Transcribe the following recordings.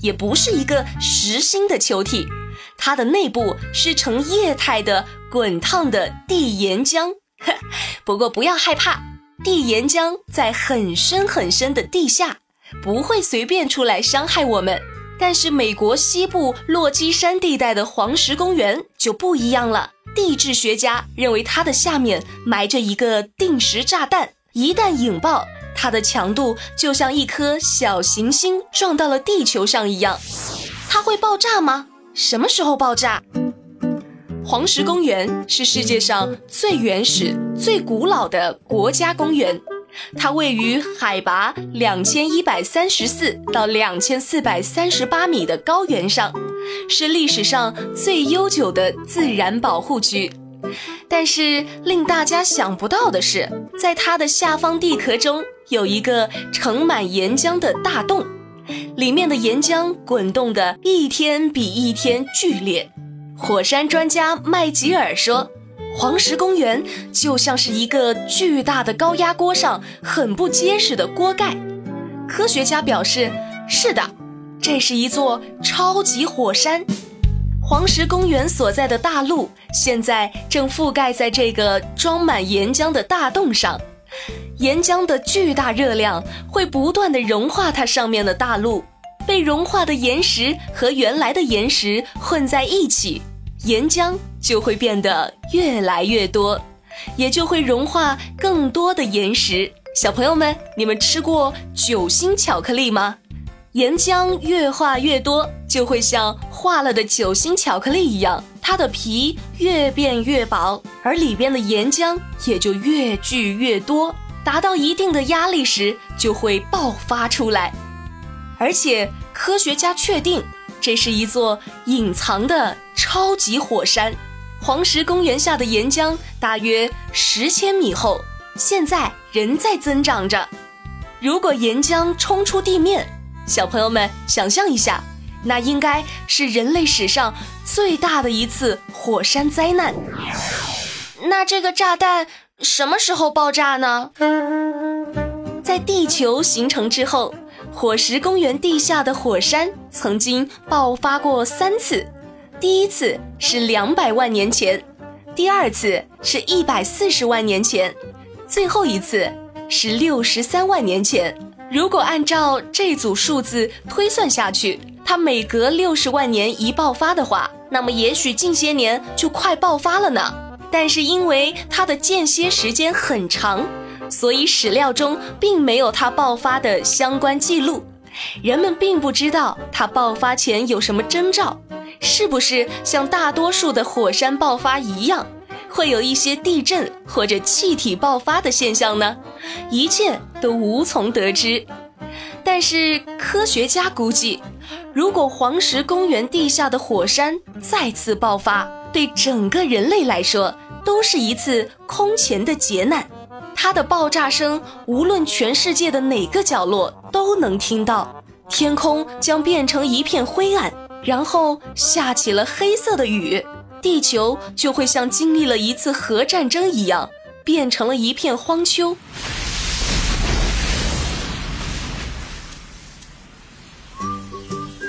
也不是一个实心的球体，它的内部是呈液态的滚烫的地岩浆。不过不要害怕，地岩浆在很深很深的地下，不会随便出来伤害我们。但是美国西部落基山地带的黄石公园就不一样了，地质学家认为它的下面埋着一个定时炸弹，一旦引爆。它的强度就像一颗小行星撞到了地球上一样，它会爆炸吗？什么时候爆炸？黄石公园是世界上最原始、最古老的国家公园，它位于海拔两千一百三十四到两千四百三十八米的高原上，是历史上最悠久的自然保护区。但是令大家想不到的是，在它的下方地壳中。有一个盛满岩浆的大洞，里面的岩浆滚动的一天比一天剧烈。火山专家麦吉尔说：“黄石公园就像是一个巨大的高压锅上很不结实的锅盖。”科学家表示：“是的，这是一座超级火山。黄石公园所在的大陆现在正覆盖在这个装满岩浆的大洞上。”岩浆的巨大热量会不断的融化它上面的大陆，被融化的岩石和原来的岩石混在一起，岩浆就会变得越来越多，也就会融化更多的岩石。小朋友们，你们吃过酒心巧克力吗？岩浆越化越多，就会像化了的酒心巧克力一样，它的皮越变越薄，而里边的岩浆也就越聚越多。达到一定的压力时，就会爆发出来。而且科学家确定，这是一座隐藏的超级火山。黄石公园下的岩浆大约十千米厚，现在仍在增长着。如果岩浆冲出地面，小朋友们想象一下，那应该是人类史上最大的一次火山灾难。那这个炸弹？什么时候爆炸呢？在地球形成之后，火石公园地下的火山曾经爆发过三次。第一次是两百万年前，第二次是一百四十万年前，最后一次是六十三万年前。如果按照这组数字推算下去，它每隔六十万年一爆发的话，那么也许近些年就快爆发了呢。但是因为它的间歇时间很长，所以史料中并没有它爆发的相关记录。人们并不知道它爆发前有什么征兆，是不是像大多数的火山爆发一样，会有一些地震或者气体爆发的现象呢？一切都无从得知。但是科学家估计，如果黄石公园地下的火山再次爆发，对整个人类来说，都是一次空前的劫难。它的爆炸声，无论全世界的哪个角落都能听到。天空将变成一片灰暗，然后下起了黑色的雨，地球就会像经历了一次核战争一样，变成了一片荒丘。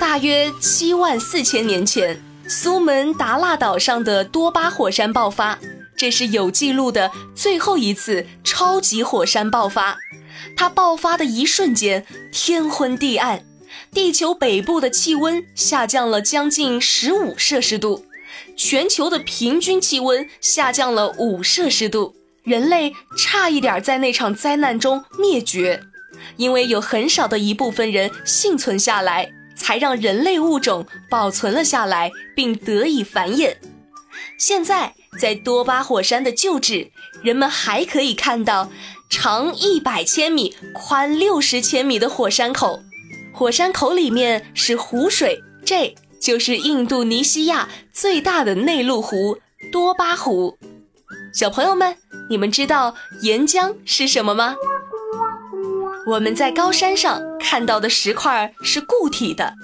大约七万四千年前。苏门答腊岛上的多巴火山爆发，这是有记录的最后一次超级火山爆发。它爆发的一瞬间，天昏地暗，地球北部的气温下降了将近十五摄氏度，全球的平均气温下降了五摄氏度，人类差一点在那场灾难中灭绝，因为有很少的一部分人幸存下来。才让人类物种保存了下来，并得以繁衍。现在，在多巴火山的旧址，人们还可以看到长一百千米、宽六十千米的火山口。火山口里面是湖水，这就是印度尼西亚最大的内陆湖多巴湖。小朋友们，你们知道岩浆是什么吗？我们在高山上看到的石块是固体的，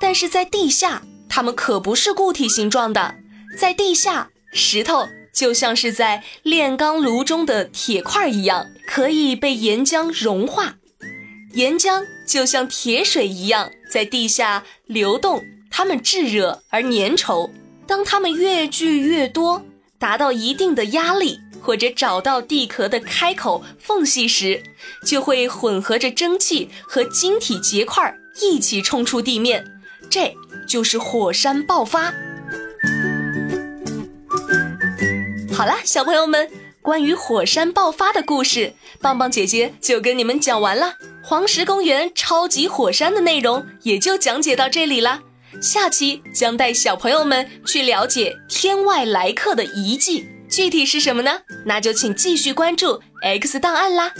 但是在地下，它们可不是固体形状的。在地下，石头就像是在炼钢炉中的铁块一样，可以被岩浆融化。岩浆就像铁水一样在地下流动，它们炙热而粘稠。当它们越聚越多，达到一定的压力。或者找到地壳的开口缝隙时，就会混合着蒸汽和晶体结块一起冲出地面，这就是火山爆发。好啦，小朋友们，关于火山爆发的故事，棒棒姐姐就跟你们讲完了。黄石公园超级火山的内容也就讲解到这里啦。下期将带小朋友们去了解天外来客的遗迹。具体是什么呢？那就请继续关注 X 档案啦。